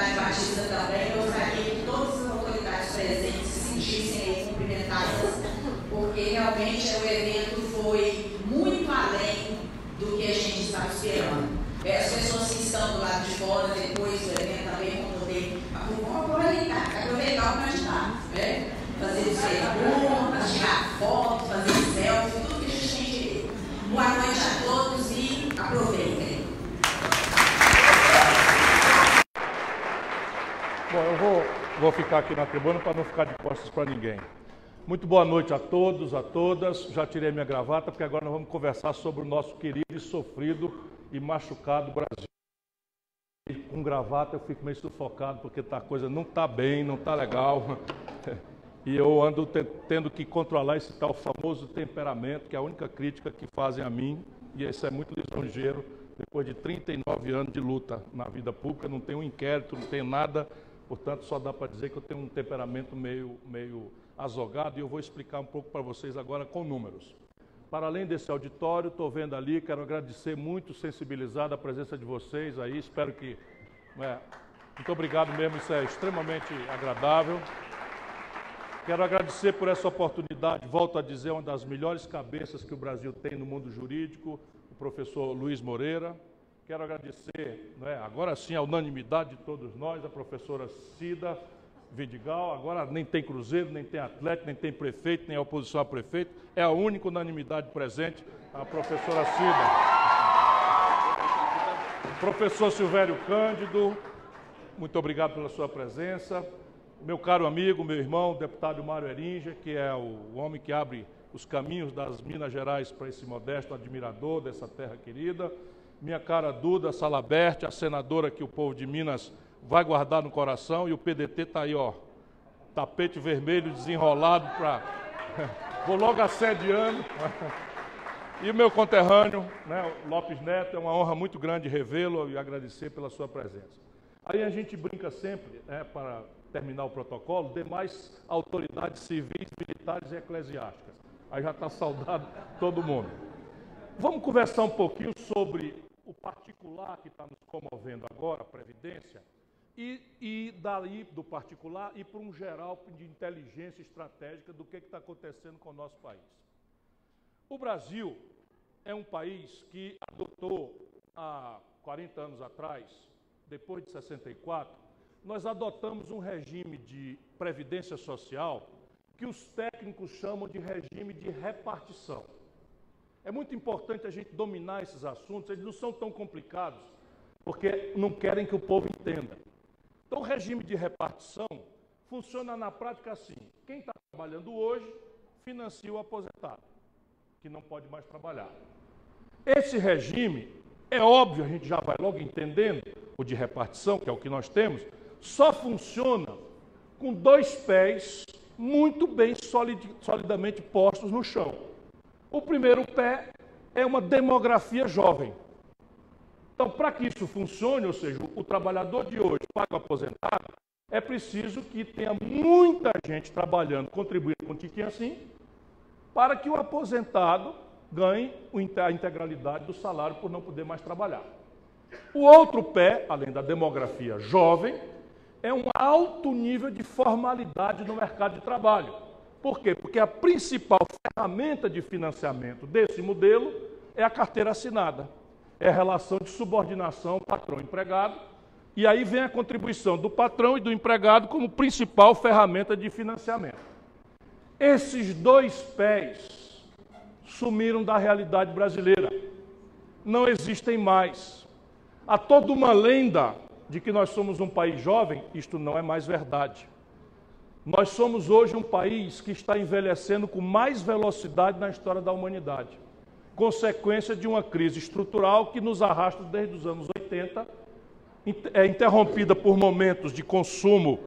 comunidade batista também, eu gostaria que todas as autoridades presentes se sentissem aí cumprimentadas, porque realmente o evento foi muito além do que a gente estava esperando. É, as pessoas que estão do lado de fora, depois do evento, também vão poder aproveitar, aproveitar o candidato, né? fazer perguntas, tirar fotos, fazer selfie, tudo que a gente tem direito. Boa noite a todos e aproveitem. Bom, eu vou, ficar aqui na tribuna para não ficar de costas para ninguém. Muito boa noite a todos, a todas. Já tirei minha gravata, porque agora nós vamos conversar sobre o nosso querido e sofrido e machucado Brasil. E com gravata eu fico meio sufocado, porque tá, a coisa não está bem, não está legal. E eu ando tendo que controlar esse tal famoso temperamento, que é a única crítica que fazem a mim, e isso é muito lisonjeiro, depois de 39 anos de luta na vida pública, não tem um inquérito, não tem nada, portanto só dá para dizer que eu tenho um temperamento meio, meio azogado, e eu vou explicar um pouco para vocês agora com números. Para além desse auditório, estou vendo ali, quero agradecer muito, sensibilizado a presença de vocês aí, espero que. É, muito obrigado mesmo, isso é extremamente agradável. Quero agradecer por essa oportunidade, volto a dizer, uma das melhores cabeças que o Brasil tem no mundo jurídico, o professor Luiz Moreira. Quero agradecer, né, agora sim, a unanimidade de todos nós, a professora Cida Vidigal. Agora nem tem Cruzeiro, nem tem Atlético, nem tem prefeito, nem oposição a prefeito. É a única unanimidade presente, a professora Cida. Professor Silvério Cândido, muito obrigado pela sua presença meu caro amigo, meu irmão, deputado Mário Erinja, que é o homem que abre os caminhos das Minas Gerais para esse modesto admirador dessa terra querida. Minha cara Duda Salaberte, a senadora que o povo de Minas vai guardar no coração, e o PDT está aí, ó, tapete vermelho desenrolado para. Vou logo assediando. E o meu conterrâneo, né, Lopes Neto, é uma honra muito grande revê-lo e agradecer pela sua presença. Aí a gente brinca sempre, né, para terminar o protocolo, demais autoridades civis, militares e eclesiásticas. Aí já está saudado todo mundo. Vamos conversar um pouquinho sobre o particular que está nos comovendo agora, a Previdência, e, e daí do particular e para um geral de inteligência estratégica do que está acontecendo com o nosso país. O Brasil é um país que adotou há 40 anos atrás, depois de 64, nós adotamos um regime de previdência social que os técnicos chamam de regime de repartição. É muito importante a gente dominar esses assuntos, eles não são tão complicados, porque não querem que o povo entenda. Então, o regime de repartição funciona na prática assim: quem está trabalhando hoje financia o aposentado, que não pode mais trabalhar. Esse regime, é óbvio, a gente já vai logo entendendo, o de repartição, que é o que nós temos, só funciona com dois pés muito bem solid, solidamente postos no chão. O primeiro pé é uma demografia jovem. Então, para que isso funcione, ou seja, o trabalhador de hoje paga aposentado, é preciso que tenha muita gente trabalhando, contribuindo com o tiquinho assim, para que o aposentado ganhe a integralidade do salário por não poder mais trabalhar. O outro pé, além da demografia jovem, é um alto nível de formalidade no mercado de trabalho. Por quê? Porque a principal ferramenta de financiamento desse modelo é a carteira assinada. É a relação de subordinação patrão-empregado. E aí vem a contribuição do patrão e do empregado como principal ferramenta de financiamento. Esses dois pés sumiram da realidade brasileira. Não existem mais. Há toda uma lenda de que nós somos um país jovem, isto não é mais verdade. Nós somos hoje um país que está envelhecendo com mais velocidade na história da humanidade, consequência de uma crise estrutural que nos arrasta desde os anos 80, é interrompida por momentos de consumo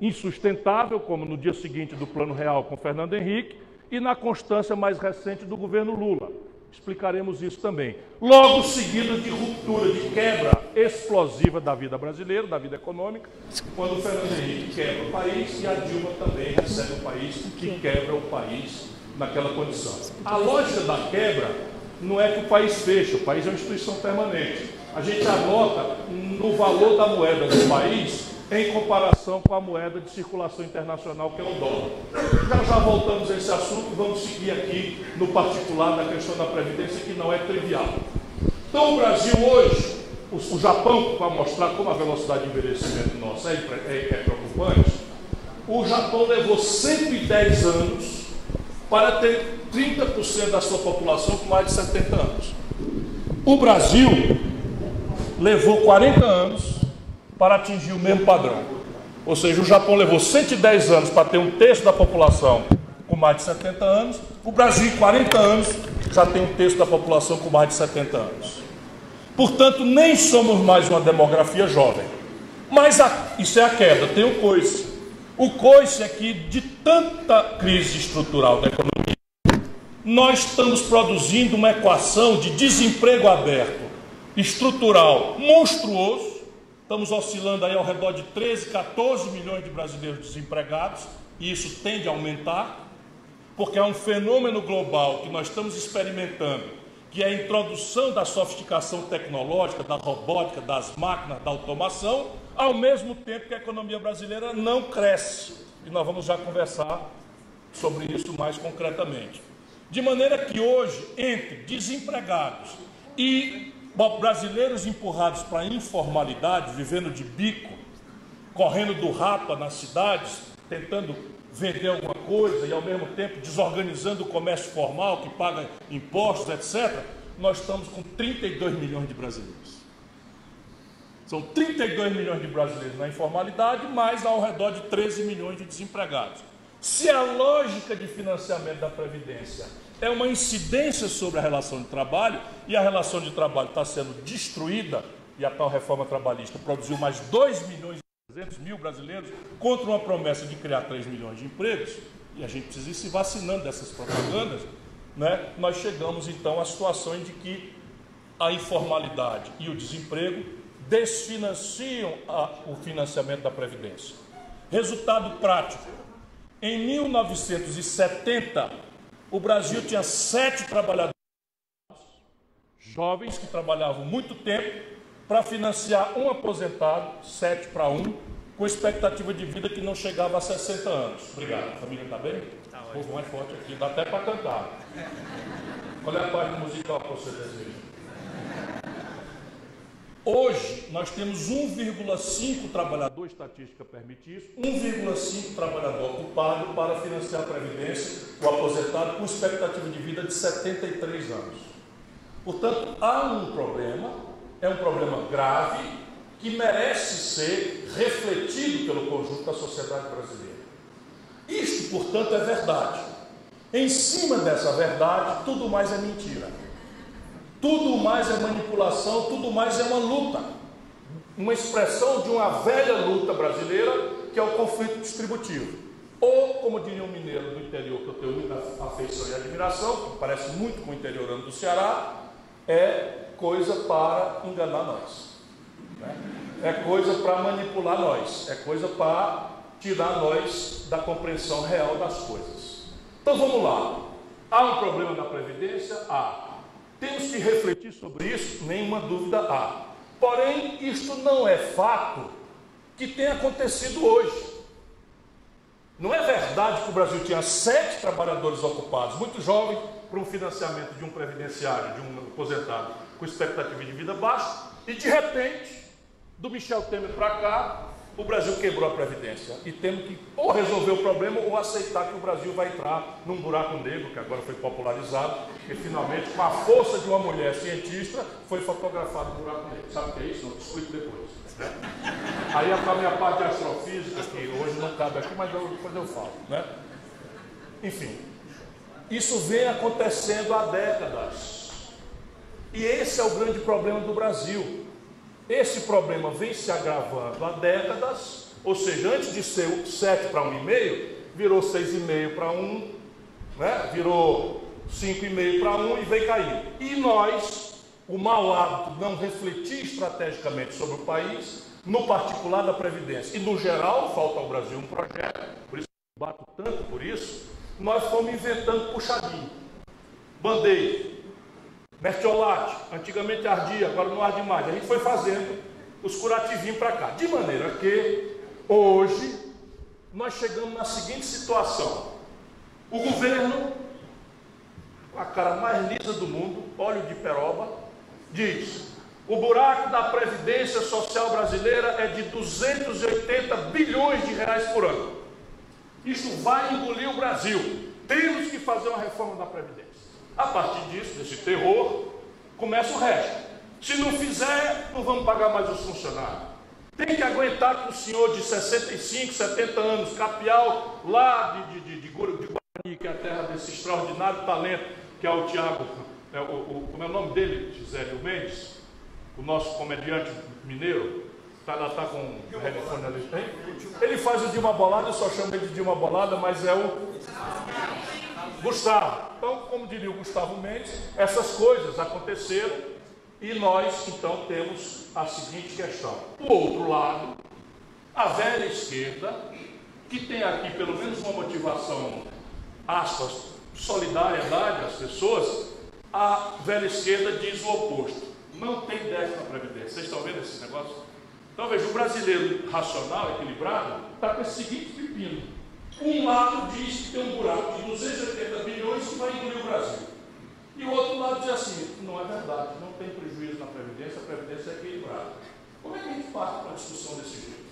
insustentável, como no dia seguinte do Plano Real com Fernando Henrique, e na constância mais recente do governo Lula. Explicaremos isso também. Logo seguido de ruptura, de quebra explosiva da vida brasileira, da vida econômica, quando o Fernando Henrique quebra o país e a Dilma também recebe o país que quebra o país naquela condição. A lógica da quebra não é que o país fecha, o país é uma instituição permanente. a gente anota no valor da moeda do país em comparação com a moeda de circulação internacional, que é o dólar. Já já voltamos a esse assunto, vamos seguir aqui no particular da questão da Previdência, que não é trivial. Então, o Brasil hoje, o, o Japão, para mostrar como a velocidade de envelhecimento nossa é, é, é preocupante, o Japão levou 110 anos para ter 30% da sua população com mais de 70 anos. O Brasil levou 40 anos para atingir o mesmo padrão. Ou seja, o Japão levou 110 anos para ter um terço da população com mais de 70 anos, o Brasil, em 40 anos, já tem um terço da população com mais de 70 anos. Portanto, nem somos mais uma demografia jovem. Mas a, isso é a queda, tem o coice. O coice é que, de tanta crise estrutural da economia, nós estamos produzindo uma equação de desemprego aberto, estrutural, monstruoso, Estamos oscilando aí ao redor de 13, 14 milhões de brasileiros desempregados, e isso tende a aumentar, porque é um fenômeno global que nós estamos experimentando, que é a introdução da sofisticação tecnológica, da robótica, das máquinas, da automação, ao mesmo tempo que a economia brasileira não cresce. E nós vamos já conversar sobre isso mais concretamente. De maneira que hoje, entre desempregados e brasileiros empurrados para a informalidade, vivendo de bico, correndo do rapa nas cidades, tentando vender alguma coisa e ao mesmo tempo desorganizando o comércio formal que paga impostos, etc. Nós estamos com 32 milhões de brasileiros. São 32 milhões de brasileiros na informalidade, mais ao redor de 13 milhões de desempregados. Se a lógica de financiamento da Previdência é uma incidência sobre a relação de trabalho, e a relação de trabalho está sendo destruída, e a tal reforma trabalhista produziu mais 2 milhões 300 mil brasileiros contra uma promessa de criar 3 milhões de empregos, e a gente precisa ir se vacinando dessas propagandas, né? nós chegamos então à situação de que a informalidade e o desemprego desfinanciam a, o financiamento da Previdência. Resultado prático: em 1970, o Brasil tinha sete trabalhadores jovens que trabalhavam muito tempo para financiar um aposentado, sete para um, com expectativa de vida que não chegava a 60 anos. Obrigado. A família está bem? Está O povo mais forte aqui, dá até para cantar. Qual é a parte musical que você deseja? Hoje, nós temos 1,5 trabalhador, estatística permite isso, 1,5 trabalhador ocupado para financiar a Previdência, o aposentado com expectativa de vida de 73 anos. Portanto, há um problema, é um problema grave, que merece ser refletido pelo conjunto da sociedade brasileira. Isto, portanto, é verdade. Em cima dessa verdade, tudo mais é mentira. Tudo mais é manipulação, tudo mais é uma luta. Uma expressão de uma velha luta brasileira, que é o conflito distributivo. Ou, como diria um mineiro do interior, que eu tenho muita afeição e admiração, que parece muito com o interiorano do Ceará, é coisa para enganar nós. Né? É coisa para manipular nós. É coisa para tirar nós da compreensão real das coisas. Então vamos lá. Há um problema na Previdência? Há. Temos que refletir sobre isso, nenhuma dúvida há. Porém, isto não é fato que tem acontecido hoje. Não é verdade que o Brasil tinha sete trabalhadores ocupados, muito jovens, para um financiamento de um previdenciário, de um aposentado com expectativa de vida baixa, e de repente, do Michel Temer para cá, o Brasil quebrou a Previdência e temos que ou resolver o problema ou aceitar que o Brasil vai entrar num buraco negro, que agora foi popularizado, e finalmente, com a força de uma mulher cientista, foi fotografado um buraco negro. Sabe o que é isso? Não explico depois. Né? Aí a minha parte de astrofísica, que hoje não cabe aqui, mas eu, depois eu falo. Né? Enfim, isso vem acontecendo há décadas. E esse é o grande problema do Brasil. Esse problema vem se agravando há décadas, ou seja, antes de ser 7 para 1,5, virou 6,5 para 1, né? virou 5,5 para 1 e veio caindo. E nós, o mau hábito de não refletir estrategicamente sobre o país, no particular da Previdência, e no geral, falta ao Brasil um projeto, por isso eu bato tanto por isso, nós fomos inventando puxadinho, band-aid, mertiolate, antigamente ardia, agora não arde mais. A gente foi fazendo os curativinhos para cá. De maneira que hoje nós chegamos na seguinte situação: o governo, a cara mais lisa do mundo, óleo de peroba, diz: o buraco da Previdência Social brasileira é de 280 bilhões de reais por ano. Isto vai engolir o Brasil. Temos que fazer uma reforma da Previdência. A partir disso, desse terror, começa o resto. Se não fizer, não vamos pagar mais os funcionários. Tem que aguentar que o senhor de 65, 70 anos, capial lá de, de, de, de Guarani, que é a terra desse extraordinário talento, que é o Tiago, é, o, o, como é o nome dele, Gisélio Mendes, o nosso comediante mineiro, tá, lá está com o telefone ali, tem? Ele faz o de uma bolada, eu só chamo ele de uma bolada, mas é o Gustavo. Então, como diria o Gustavo Mendes, essas coisas aconteceram e nós então temos a seguinte questão. O outro lado, a velha esquerda, que tem aqui pelo menos uma motivação, aspas, solidariedade às pessoas, a velha esquerda diz o oposto. Não tem déficit na Previdência. Vocês estão vendo esse negócio? Então veja, o brasileiro racional, equilibrado, está com esse seguinte pepino. Um lado diz que tem um buraco de 280 bilhões que vai engolir o Brasil. E o outro lado diz assim, não é verdade, não tem prejuízo na Previdência, a Previdência é equilibrada. Como é que a gente parte para uma discussão desse jeito?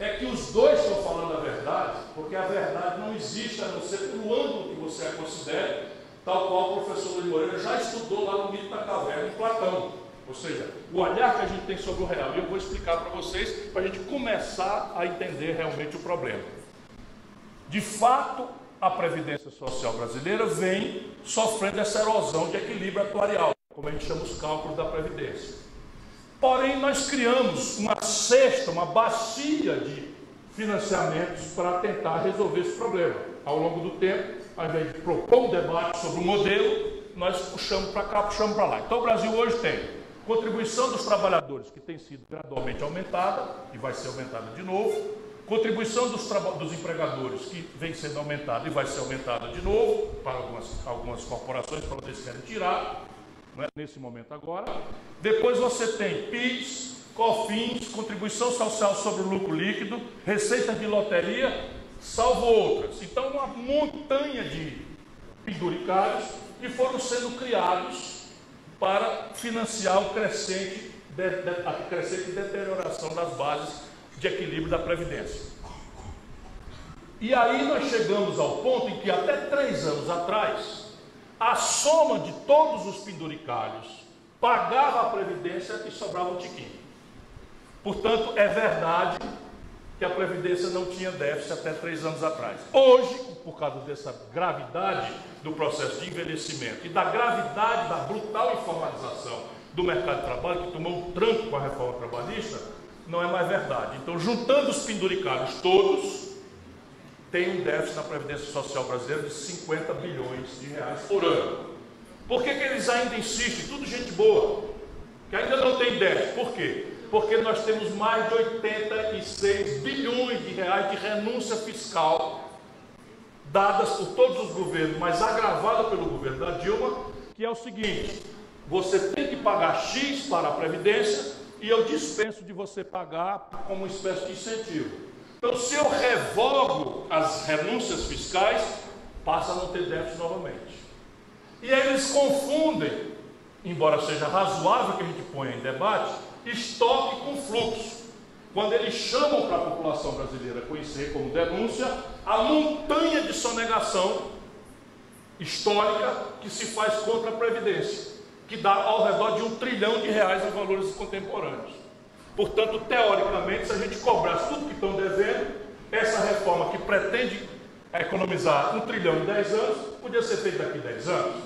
É que os dois estão falando a verdade, porque a verdade não existe a não ser pelo ângulo que você a considere, tal qual o professor Luiz Moreira já estudou lá no mito da caverna em Platão. Ou seja, o olhar que a gente tem sobre o real. E eu vou explicar para vocês, para a gente começar a entender realmente o problema. De fato, a Previdência Social brasileira vem sofrendo essa erosão de equilíbrio atuarial, como a gente chama os cálculos da Previdência. Porém, nós criamos uma cesta, uma bacia de financiamentos para tentar resolver esse problema. Ao longo do tempo, ao invés de propor um debate sobre o modelo, nós puxamos para cá, puxamos para lá. Então, o Brasil hoje tem contribuição dos trabalhadores, que tem sido gradualmente aumentada e vai ser aumentada de novo, Contribuição dos, dos, empregadores, que vem sendo aumentada e vai ser aumentada de novo para algumas, algumas corporações, para vocês querem tirar, é? nesse momento agora. Depois você tem PIS, COFINS, contribuição social sobre o lucro líquido, receita de loteria, salvo outras. Então, uma montanha de penduricários que foram sendo criados para financiar o crescente, de, de, a crescente deterioração das bases de equilíbrio da Previdência. E aí nós chegamos ao ponto em que até três anos atrás, a soma de todos os penduricários pagava a Previdência e sobrava um tiquinho. Portanto, é verdade que a Previdência não tinha déficit até três anos atrás. Hoje, por causa dessa gravidade do processo de envelhecimento e da gravidade da brutal informalização do mercado de trabalho, que tomou um tranco com a reforma trabalhista, não é mais verdade. Então, juntando os penduricados todos, tem um déficit na Previdência Social brasileira de 50 bilhões de reais por ano. Por que, que eles ainda insistem? Tudo gente boa, que ainda não tem déficit. Por quê? Porque nós temos mais de 86 bilhões de reais de renúncia fiscal dadas por todos os governos, mas agravada pelo governo da Dilma, que é o seguinte: você tem que pagar X para a Previdência e eu dispenso de você pagar como uma espécie de incentivo. Então, se eu revogo as renúncias fiscais, passa a não ter déficit novamente. E aí eles confundem, embora seja razoável que a gente ponha em debate, estoque com fluxo. Quando eles chamam para a população brasileira conhecer como denúncia a montanha de sonegação histórica que se faz contra a Previdência que dá ao redor de um trilhão de reais em valores contemporâneos. Portanto, teoricamente, se a gente cobrasse tudo que estão devendo, essa reforma que pretende economizar um trilhão em 10 anos, podia ser feita daqui a 10 anos.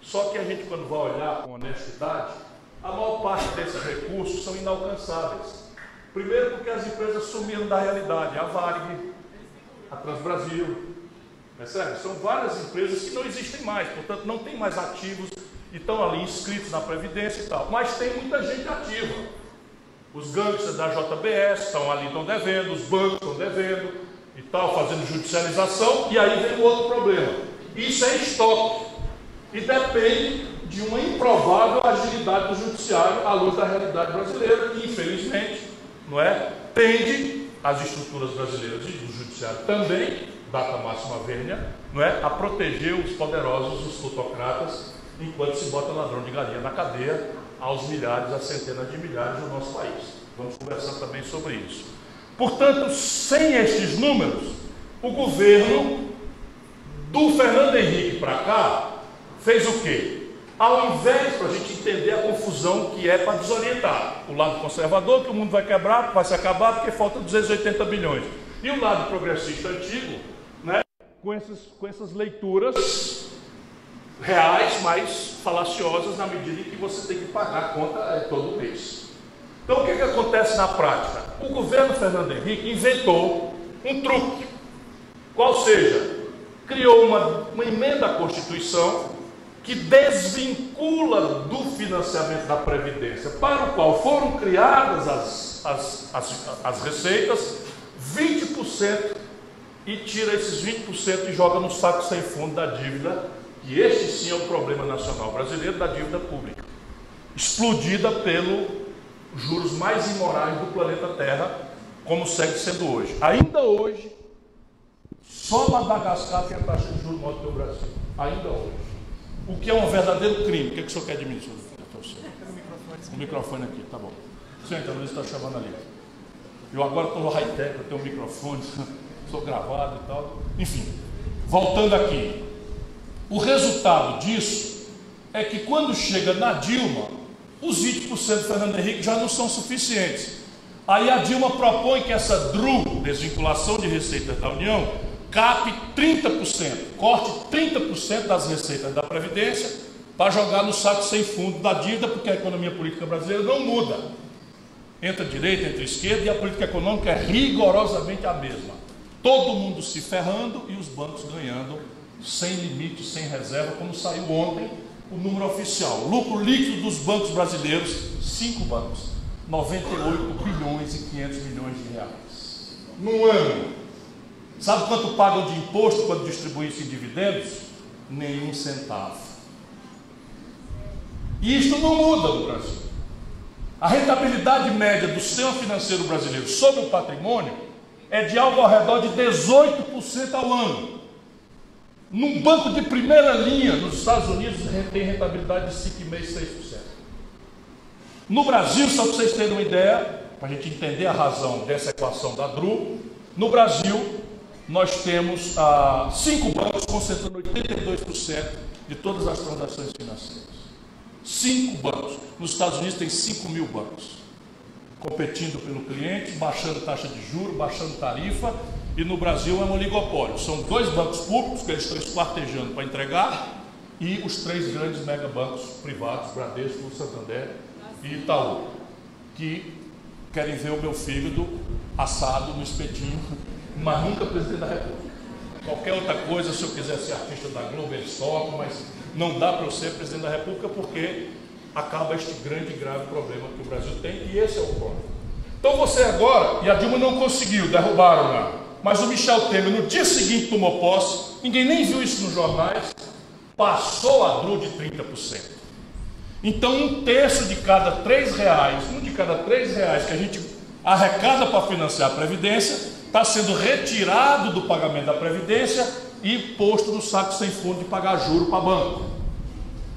Só que a gente, quando vai olhar com honestidade, a maior parte desses recursos são inalcançáveis. Primeiro, porque as empresas sumiram da realidade. A Varig, a Transbrasil, percebe? São várias empresas que não existem mais, portanto, não tem mais ativos estão ali inscritos na Previdência e tal. Mas tem muita gente ativa. Os gangsters da JBS estão ali, estão devendo, os bancos estão devendo e tal, fazendo judicialização. E aí vem o outro problema. Isso é estoque. E depende de uma improvável agilidade do judiciário à luz da realidade brasileira, que infelizmente não é, tende as estruturas brasileiras e do judiciário também, data máxima vênia, não é, a proteger os poderosos, os plutocratas, enquanto se bota ladrão de galinha na cadeia aos milhares, a centenas de milhares no nosso país. Vamos conversar também sobre isso. Portanto, sem estes números, o governo do Fernando Henrique para cá fez o quê? Ao invés para a gente entender a confusão que é para desorientar o lado conservador, que o mundo vai quebrar, vai se acabar porque falta 280 bilhões, e o lado progressista antigo, né, com, essas, com essas leituras reais, mas falaciosas na medida em que você tem que pagar a conta é, todo mês. Então, o que, que acontece na prática? O governo Fernando Henrique inventou um truque, qual seja, criou uma, uma emenda à Constituição que desvincula do financiamento da Previdência, para o qual foram criadas as, as, as, as receitas, 20% e tira esses 20% e joga no saco sem fundo da dívida, que este sim é o problema nacional brasileiro, da dívida pública, explodida pelos juros mais imorais do planeta Terra, como segue sendo hoje. Ainda hoje, só Madagascar tem a taxa de juros maior do que o Brasil. Ainda hoje. O que é um verdadeiro crime? O que, é que o senhor quer de mim, senhor? O microfone aqui, tá bom. Senta, Luiz está chamando ali. Eu agora estou no high-tech, eu tenho um microfone, sou gravado e tal. Enfim, voltando aqui. O resultado disso é que quando chega na Dilma, os 20% do Fernando Henrique já não são suficientes. Aí a Dilma propõe que essa DRU, desvinculação de receitas da União, cape 30%, corte 30% das receitas da Previdência para jogar no saco sem fundo da dívida, porque a economia política brasileira não muda. Entra direita, entra esquerda e a política econômica é rigorosamente a mesma. Todo mundo se ferrando e os bancos ganhando sem limite, sem reserva, como saiu ontem o número oficial. Lucro líquido dos bancos brasileiros, cinco bancos, 98 bilhões e 500 milhões de reais. No ano, Sabe quanto pagam de imposto quando distribuem isso em dividendos? Nenhum centavo. E isto não muda no Brasil. A rentabilidade média do sistema financeiro brasileiro sobre o patrimônio é de algo ao redor de 18% ao ano. Num banco de primeira linha nos Estados Unidos tem rentabilidade de 5,5%, 6%. No Brasil, só para vocês terem uma ideia, para a gente entender a razão dessa equação da DRU, no Brasil, nós temos ah, cinco bancos concentrando 82% de todas as transações financeiras. Cinco bancos. Nos Estados Unidos tem 5 mil bancos competindo pelo cliente, baixando taxa de juros, baixando tarifa, e no Brasil é um oligopólio. São dois bancos públicos que eles estão esquartejando para entregar, e os três grandes megabancos privados, Bradesco, Santander e Itaú, que querem ver o meu fígado assado no espetinho mas nunca presidente da República. Qualquer outra coisa, se eu quiser ser artista da Globo, eles tocam, mas não dá para eu ser presidente da República porque acaba este grande e grave problema que o Brasil tem, e esse é o problema. Então você agora, e a Dilma não conseguiu, derrubaram lá, mas o Michel Temer no dia seguinte tomou posse, ninguém nem viu isso nos jornais, passou a DRU de 30%. Então um terço de cada três reais, um de cada três reais que a gente arrecada para financiar a Previdência, está sendo retirado do pagamento da Previdência e posto no saco sem fundo de pagar juro para banco.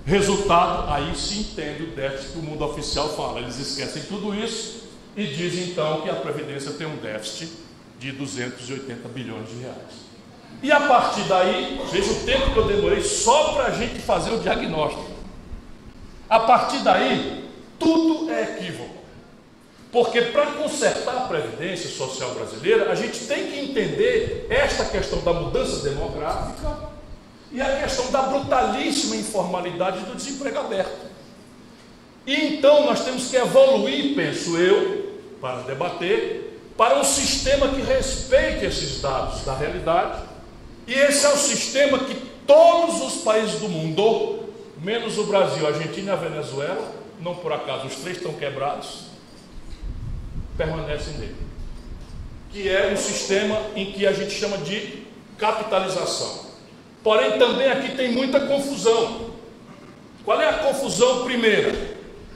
Resultado, aí se entende o déficit que o mundo oficial fala. Eles esquecem tudo isso e dizem então que a Previdência tem um déficit de 280 bilhões de reais. E a partir daí, veja o tempo que eu demorei só para a gente fazer o diagnóstico. A partir daí, tudo é equívoco. Porque para consertar a Previdência Social brasileira, a gente tem que entender esta questão da mudança demográfica e a questão da brutalíssima informalidade do desemprego aberto. E então nós temos que evoluir, penso eu, para debater, para um sistema que respeite esses dados da realidade. E esse é o sistema que todos os países do mundo, menos o Brasil, a Argentina e a Venezuela, não por acaso os três estão quebrados, permanecem nele. Que é um sistema em que a gente chama de capitalização. Porém, também aqui tem muita confusão. Qual é a confusão? primeira.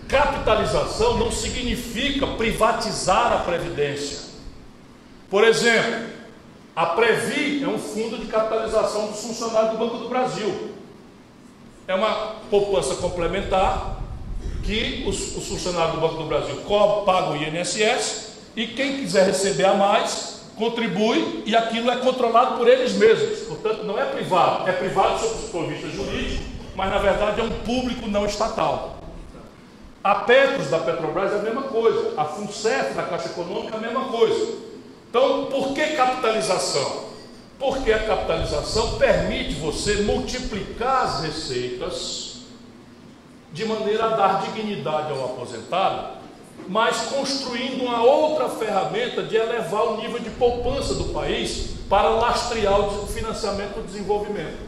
Capitalização não significa privatizar a previdência. Por exemplo, a Previ é um fundo de capitalização dos funcionários do Banco do Brasil. É uma poupança complementar que os, os funcionários do Banco do Brasil pagam o INSS e quem quiser receber a mais contribui e aquilo é controlado por eles mesmos. Portanto, não é privado, é privado sob o ponto de vista jurídico, mas na verdade é um público não estatal. A Petros da Petrobras é a mesma coisa, a FUNCEF da Caixa Econômica é a mesma coisa. Então, por que capitalização? Porque a capitalização permite você multiplicar as receitas de maneira a dar dignidade ao aposentado mas construindo uma outra ferramenta de elevar o nível de poupança do país para lastrear o financiamento do desenvolvimento.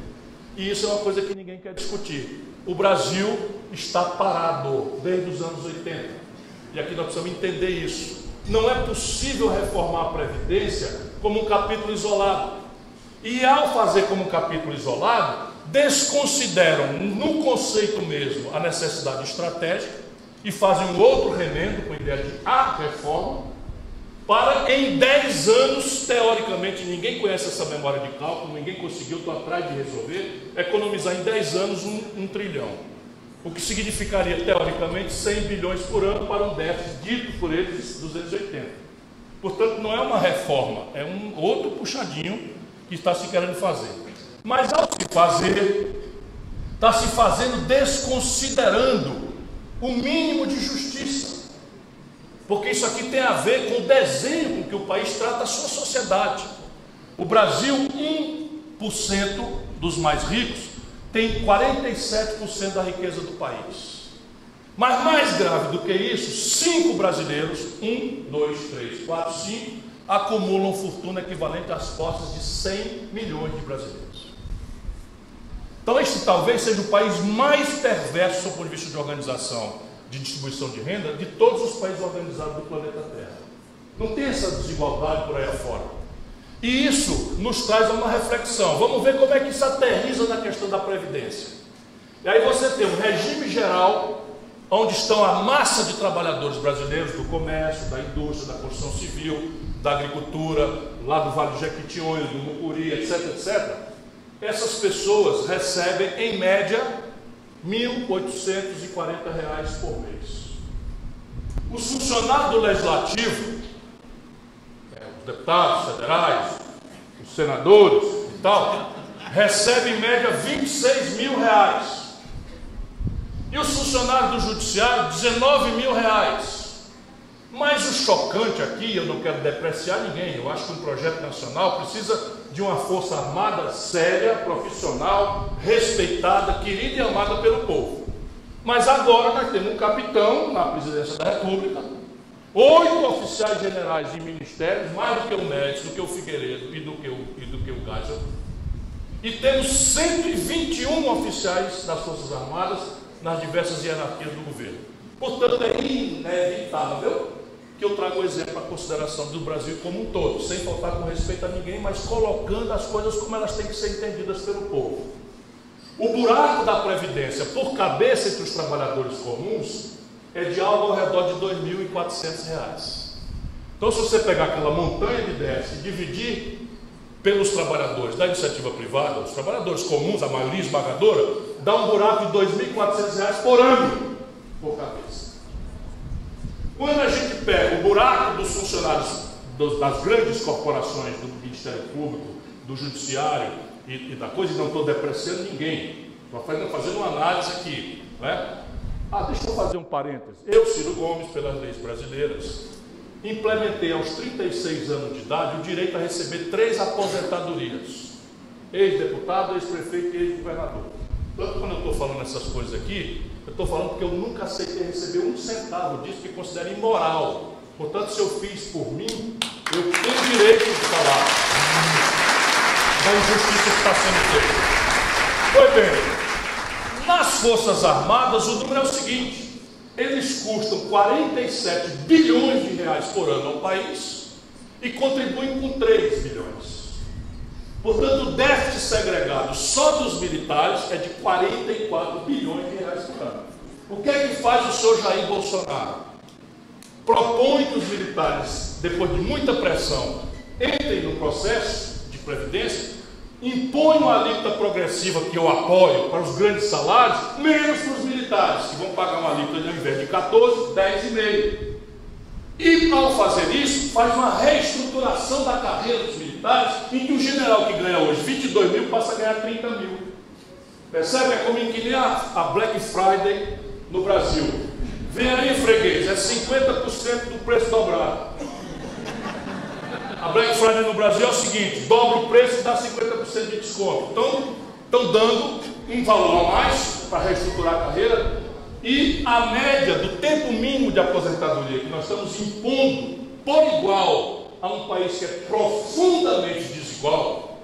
E isso é uma coisa que ninguém quer discutir. O Brasil está parado desde os anos 80. E aqui nós precisamos entender isso. Não é possível reformar a Previdência como um capítulo isolado. E ao fazer como um capítulo isolado, desconsideram no conceito mesmo a necessidade estratégica e fazem um outro remendo com a ideia de a reforma, para em 10 anos, teoricamente, ninguém conhece essa memória de cálculo, ninguém conseguiu, estou atrás de resolver, economizar em 10 anos um, um trilhão. O que significaria, teoricamente, 100 bilhões por ano para um déficit dito por eles 280. Portanto, não é uma reforma, é um outro puxadinho que está se querendo fazer. Mas ao se fazer, está se fazendo desconsiderando o mínimo de justiça. Porque isso aqui tem a ver com o desenho com que o país trata a sua sociedade. O Brasil, 1% dos mais ricos, tem 47% da riqueza do país. Mas mais grave do que isso, cinco brasileiros, um, dois, três, quatro, cinco, acumulam fortuna equivalente às posses de 100 milhões de brasileiros. Então, este talvez seja o país mais perverso do ponto de vista de organização de distribuição de renda de todos os países organizados do planeta Terra. Não tem essa desigualdade por aí afora. E isso nos traz uma reflexão. Vamos ver como é que isso aterriza na questão da Previdência. E aí você tem um regime geral, onde estão a massa de trabalhadores brasileiros do comércio, da indústria, da construção civil, da agricultura, lá do Vale do Jequitinhonha, do Mucuri, etc, etc essas pessoas recebem, em média, R$ 1.840 por mês. Os funcionários do Legislativo, deputados federais, os senadores e tal, recebem em média 26 mil reais. E os funcionários do Judiciário, 19 mil reais. Mas o chocante aqui, eu não quero depreciar ninguém, eu acho que um projeto nacional precisa de uma força armada séria, profissional, respeitada, querida e amada pelo povo. Mas agora nós temos um capitão na presidência da República, oito oficiais generais em ministérios, mais do que o Médici, do que o Figueiredo e do que o, e do que o Geisel, e temos 121 oficiais das Forças Armadas nas diversas hierarquias do governo. Portanto, é inevitável que eu trago o exemplo à consideração do Brasil como um todo, sem faltar com respeito a ninguém, mas colocando as coisas como elas têm que ser entendidas pelo povo. O buraco da Previdência por cabeça entre os trabalhadores comuns é de algo ao redor de R$ 2.400. Então, se você pegar aquela montanha de déficit e dividir pelos trabalhadores da iniciativa privada, os trabalhadores comuns, a maioria esmagadora, dá um buraco de R$ 2.400 por ano por cabeça. Quando a gente pega o buraco dos funcionários das grandes corporações do Ministério Público, do Judiciário e, da coisa, e não estou depreciando ninguém, estou fazendo, fazendo uma análise aqui. Né? Ah, deixa eu fazer um parêntese. Eu, Ciro Gomes, pelas leis brasileiras, implementei aos 36 anos de idade o direito a receber três aposentadorias: ex-deputado, ex-prefeito e ex-governador. Tanto quando eu estou falando essas coisas aqui, eu estou falando porque eu nunca aceitei receber um centavo disso que considero imoral. Portanto, se eu fiz por mim, eu tenho direito de falar da injustiça que está sendo feita. Pois bem, nas Forças Armadas o número é o seguinte: eles custam 47 bilhões de reais por ano ao país e contribuem com 3 bilhões. Portanto, o déficit segregado só dos militares é de 44 bilhões de reais por ano. O que é que faz o senhor Jair Bolsonaro? Propõe que os militares, depois de muita pressão, entrem no processo de previdência, impõe uma alíquota progressiva que eu apoio para os grandes salários, menos para os militares, que vão pagar uma alíquota ao invés de 14, 10,5. E ao fazer isso, faz uma reestruturação da carreira dos militares, em que o general que ganha hoje 22 mil passa a ganhar 30 mil. Percebe? É como que nem a Black Friday no Brasil. Vem aí, freguês, é 50% do preço dobrado. A Black Friday no Brasil é o seguinte: dobra o preço e dá 50% de desconto. Então, estão dando um valor a mais para reestruturar a carreira e a média do tempo mínimo de aposentadoria que nós estamos impondo por igual a um país que é profundamente desigual.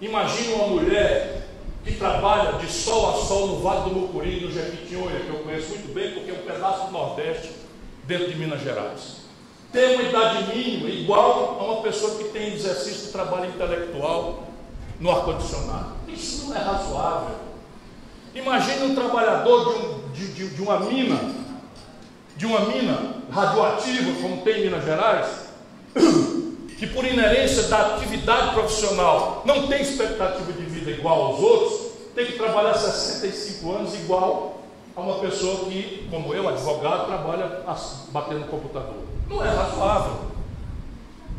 Imagine uma mulher que trabalha de sol a sol no Vale do Mucuri, no Jequitinhonha, que eu conheço muito bem, porque é um pedaço do Nordeste dentro de Minas Gerais. Tem uma idade mínima igual a uma pessoa que tem exercício de trabalho intelectual no ar-condicionado. Isso não é razoável. Imagine um trabalhador de, um, de, de, de, uma mina, de uma mina radioativa, como tem em Minas Gerais, que por inerência da atividade profissional não tem expectativa de vida igual aos outros, tem que trabalhar 65 anos igual a uma pessoa que, como eu, advogado, trabalha batendo no computador. Não é razoável.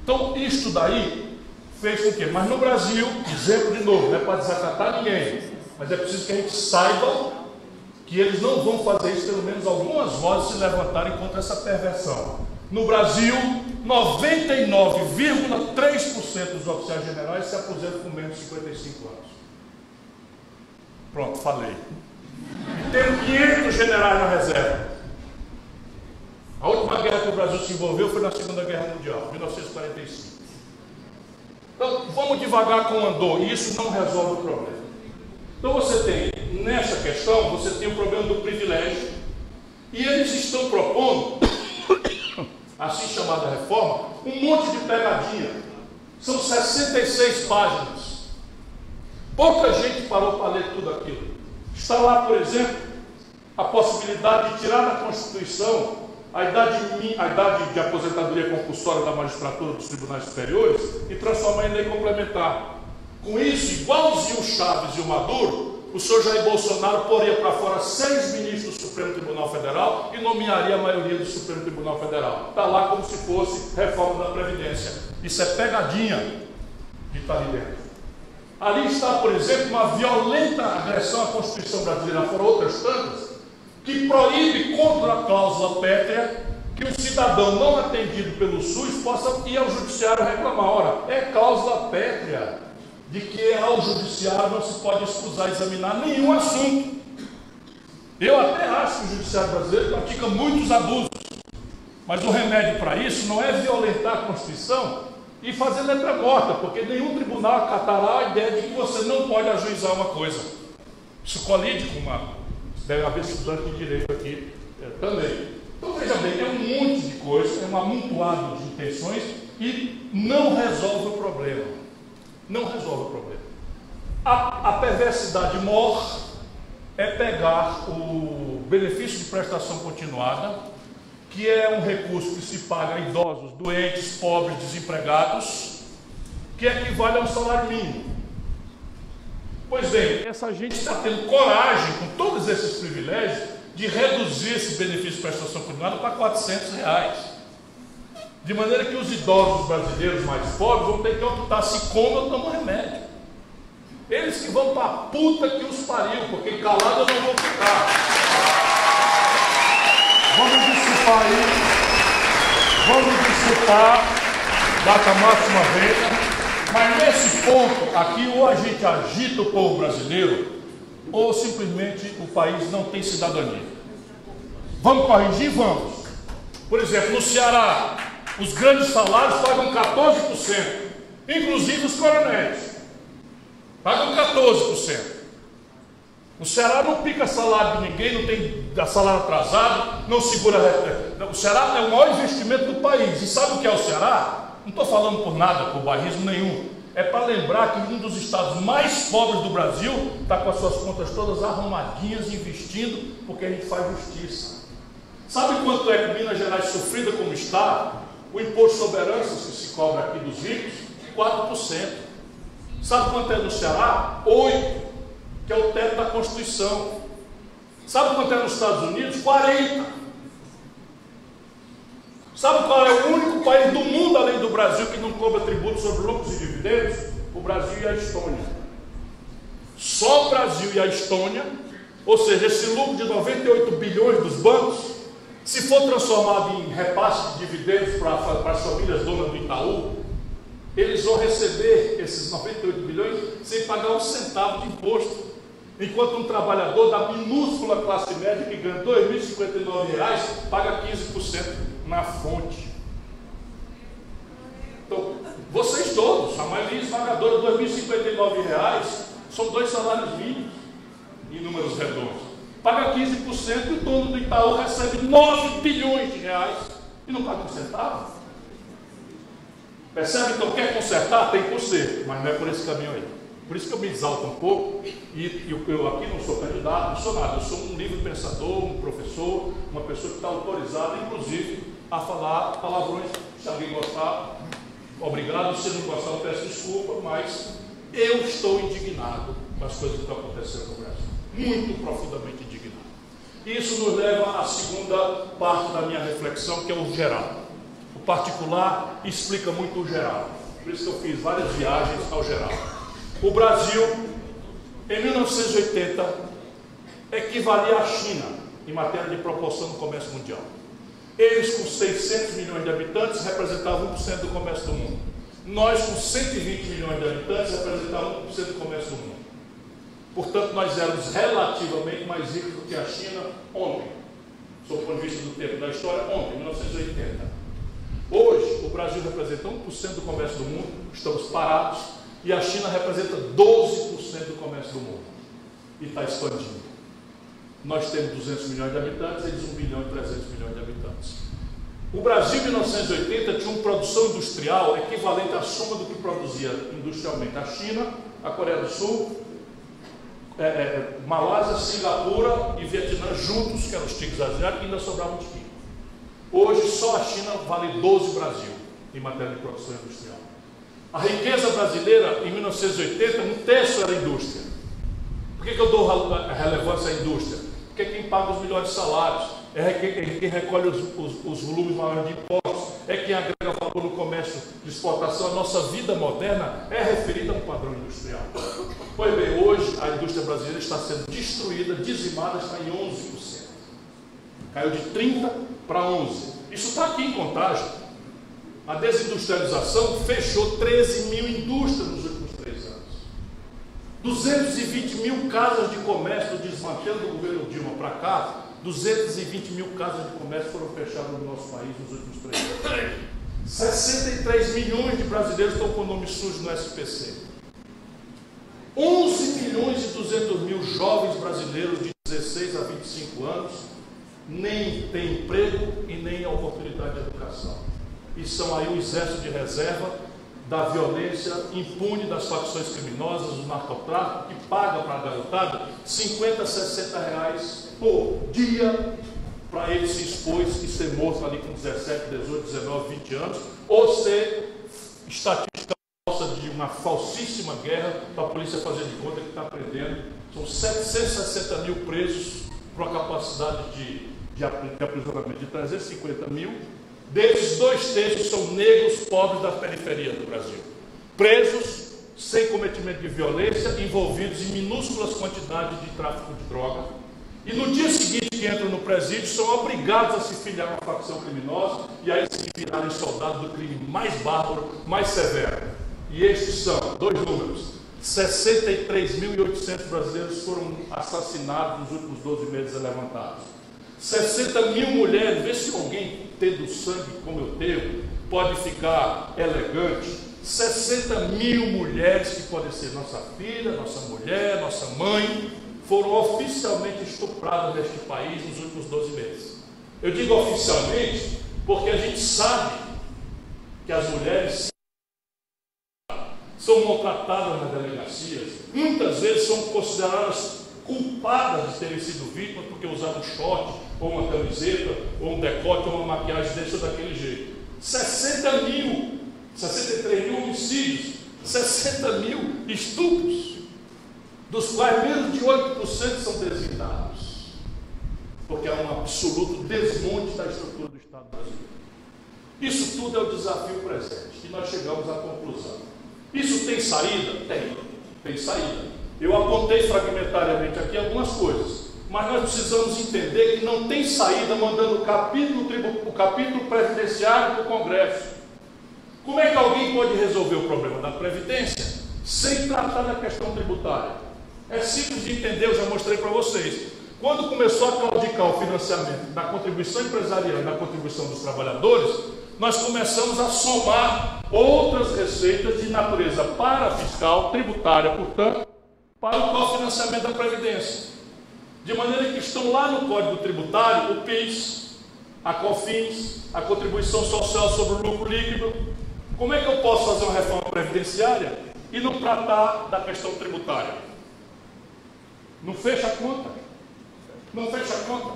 Então, isto daí fez com que, mas no Brasil, exemplo de novo, não é para desacatar ninguém, mas é preciso que a gente saiba que eles não vão fazer isso, pelo menos algumas vozes se levantarem contra essa perversão. No Brasil, 99,3% dos oficiais generais se aposentam com menos de 55 anos. Pronto, falei. Temos 500 generais na reserva. A última guerra que o Brasil se envolveu foi na Segunda Guerra Mundial, 1945. Então, vamos devagar com o andor, e isso não resolve o problema. Então você tem, nessa questão, você tem o problema do privilégio, e eles estão propondo, assim chamada reforma, um monte de pegadinha. São 66 páginas. Pouca gente parou para ler tudo aquilo. Está lá, por exemplo, a possibilidade de tirar da Constituição a idade, a idade de aposentadoria compulsória da magistratura dos tribunais superiores e transformar em lei complementar. Com isso, igualzinho o Chaves e o Maduro, o senhor Jair Bolsonaro poria para fora seis ministros do Supremo Tribunal Federal e nomearia a maioria do Supremo Tribunal Federal. Está lá como se fosse reforma da Previdência. Isso é pegadinha de estar ali dentro. Ali está, por exemplo, uma violenta agressão à Constituição brasileira, foram outras tantas, que proíbe contra a cláusula pétrea que o cidadão não atendido pelo SUS possa ir ao judiciário reclamar. Ora, é cláusula pétrea de que ao judiciário não se pode excusar examinar nenhum assunto. Eu até acho que o judiciário brasileiro pratica muitos abusos, mas o remédio para isso não é violentar a Constituição e fazer letra morta, porque nenhum tribunal acatará a ideia de que você não pode ajuizar uma coisa. Isso colide com uma. Deve haver estudante de direito aqui é, também. Então veja bem, é um monte de coisa, é um amontoado de intenções e não resolve o problema não resolve o problema. A, a perversidade mor é pegar o benefício de prestação continuada, que é um recurso que se paga a idosos, doentes, pobres, desempregados, que equivale a um salário mínimo. Pois bem, essa gente está tendo coragem, com todos esses privilégios, de reduzir esse benefício de prestação continuada para 400 reais. De maneira que os idosos brasileiros mais pobres vão ter que optar se come ou tomam remédio. Eles que vão para a puta que os pariu, porque calado eu não vou ficar. Vamos dissipar aí. Vamos dissipar data máxima venda. Mas nesse ponto aqui, ou a gente agita o povo brasileiro, ou simplesmente o país não tem cidadania. Vamos corrigir? Vamos. Por exemplo, no Ceará, os grandes salários pagam 14%, inclusive os coronéis. Pagam 14%. O Ceará não pica salário de ninguém, não tem salário atrasado, não segura. O Ceará é o maior investimento do país. E sabe o que é o Ceará? Não estou falando por nada, por bairrismo nenhum. é para lembrar que um dos estados mais pobres do Brasil está com as suas contas todas arrumadinhas, investindo, porque a gente faz justiça. Sabe quanto é que Minas Gerais, sofrida como está, o imposto sobre heranças que se cobra aqui dos ricos? 4%. Sabe quanto é no Ceará? 8%, que é o teto da Constituição. Sabe quanto é nos Estados Unidos? 40%. Sabe qual é o único país do mundo, além do Brasil, que não cobra tributo sobre lucros e dividendos? O Brasil e a Estônia. Só o Brasil e a Estônia, ou seja, esse lucro de 98 bilhões dos bancos, se for transformado em repasse de dividendos para, para as famílias donas do Itaú, eles vão receber esses 98 bilhões sem pagar um centavo de imposto. Enquanto um trabalhador da minúscula classe média que ganha R$ 2.059 paga 15% na fonte. Então, vocês todos, a maioria esmagadora, R$ 2.059 são dois salários mínimos em números redondos paga 15% e o dono do Itaú recebe 9 bilhões de reais e não paga um centavo. Percebe? Então, quer consertar? Tem conserto, mas não é por esse caminho aí. Por isso que eu me exalto um pouco, e eu, eu aqui não sou candidato, não sou nada, eu sou um livre pensador, um professor, uma pessoa que está autorizada, inclusive, a falar palavrões. Se alguém gostar, obrigado. Se não gostar, eu peço desculpa, mas eu estou indignado com as coisas que estão acontecendo no Brasil. Muito profundamente isso nos leva à segunda parte da minha reflexão, que é o geral. O particular explica muito o geral. Por isso que eu fiz várias viagens ao geral. O Brasil, em 1980, equivalia à China em matéria de proporção do comércio mundial. Eles, com 600 milhões de habitantes, representavam 1% do comércio do mundo. Nós, com 120 milhões de habitantes, representávamos 1% do comércio do mundo. Portanto, nós éramos relativamente mais ricos do que a China ontem, sob o ponto de vista do tempo da história, ontem, 1980. Hoje, o Brasil representa 1% do comércio do mundo, estamos parados, e a China representa 12% do comércio do mundo, e está expandindo. Nós temos 200 milhões de habitantes, eles 1 bilhão e 300 milhões de habitantes. O Brasil, em 1980, tinha uma produção industrial equivalente à soma do que produzia industrialmente a China, a Coreia do Sul, é, é, Malásia, Singapura e Vietnã juntos, que eram os tigres asiáticos, e ainda sobrava tiquinho. Hoje só a China vale 12 Brasil em matéria de produção industrial. A riqueza brasileira, em 1980, um terço era indústria. Por que, que eu dou relevância à indústria? Porque é quem paga os melhores salários, é quem, quem recolhe os, os, os volumes maiores de impostos, é quem agrega valor no comércio de exportação. A nossa vida moderna é referida a um padrão industrial. Pois bem, hoje a indústria brasileira está sendo destruída, dizimada, está em 11%. Caiu de 30% para 11%. Isso está aqui em contagem. A desindustrialização fechou 13 mil indústrias nos últimos três anos. 220 mil casas de comércio desmantelo do governo Dilma para cá, 220 mil casas de comércio foram fechadas no nosso país nos últimos três anos. 63 milhões de brasileiros estão com o nome sujo no SPC. 11 milhões e 200 mil jovens brasileiros de 16 a 25 anos nem têm emprego e nem oportunidade de educação. E são aí o exército de reserva da violência impune das facções criminosas, do narcotráfico, que paga para a garotada 50, 60 reais por dia para ele se expor e ser morto ali com 17, 18, 19, 20 anos, ou ser estatística de uma falsíssima guerra para a polícia fazer de conta que está prendendo. São 760 mil presos para uma capacidade de, de, de aprisionamento de 350 mil. Desses, dois terços são negros pobres da periferia do Brasil. Presos, sem cometimento de violência, envolvidos em minúsculas quantidades de tráfico de droga. E no dia seguinte que entram no presídio, são obrigados a se filiar a facção criminosa e aí se virarem soldados do crime mais bárbaro, mais severo. E estes são dois números: 63.800 brasileiros foram assassinados nos últimos 12 meses levantados. 60 mil mulheres, vê se alguém tendo sangue como eu tenho, pode ficar elegante. 60 mil mulheres que podem ser nossa filha, nossa mulher, nossa mãe, foram oficialmente estupradas neste país nos últimos 12 meses. Eu digo oficialmente porque a gente sabe que as mulheres são maltratadas nas delegacias, muitas vezes são consideradas culpadas de terem sido vítimas porque usaram um short, ou uma camiseta, ou um decote, ou uma maquiagem desse ou daquele jeito. 60 mil, 63 mil homicídios, 60 mil estupros, dos quais menos de 8% são designados. Porque há um absoluto desmonte da estrutura do Estado brasileiro. Isso tudo é o desafio presente, e nós chegamos à conclusão. Isso tem saída? Tem, tem saída. Eu apontei fragmentariamente aqui algumas coisas, mas nós precisamos entender que não tem saída mandando o capítulo, o capítulo previdenciário para o Congresso. Como é que alguém pode resolver o problema da Previdência sem tratar da questão tributária? É simples de entender, eu já mostrei para vocês. Quando começou a claudicar o financiamento da contribuição empresarial e da contribuição dos trabalhadores, nós começamos a somar outras receitas de natureza parafiscal, tributária, portanto, para o cofinanciamento da Previdência. De maneira que estão lá no Código Tributário o PIS, a COFINS, a contribuição social sobre o lucro líquido. Como é que eu posso fazer uma reforma previdenciária e não tratar da questão tributária? Não fecha a conta. Não fecha a conta.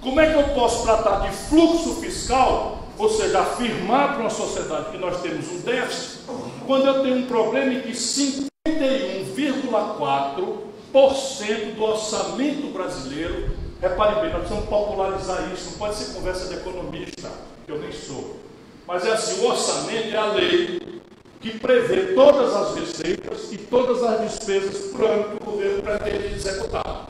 Como é que eu posso tratar de fluxo fiscal, ou seja, afirmar para uma sociedade que nós temos um déficit, quando eu tenho um problema em que 5 51,4% do orçamento brasileiro. Repare bem, nós precisamos popularizar isso, não pode ser conversa de economista, que eu nem sou. Mas é assim, o orçamento é a lei que prevê todas as receitas e todas as despesas o ano que o governo pretende executar.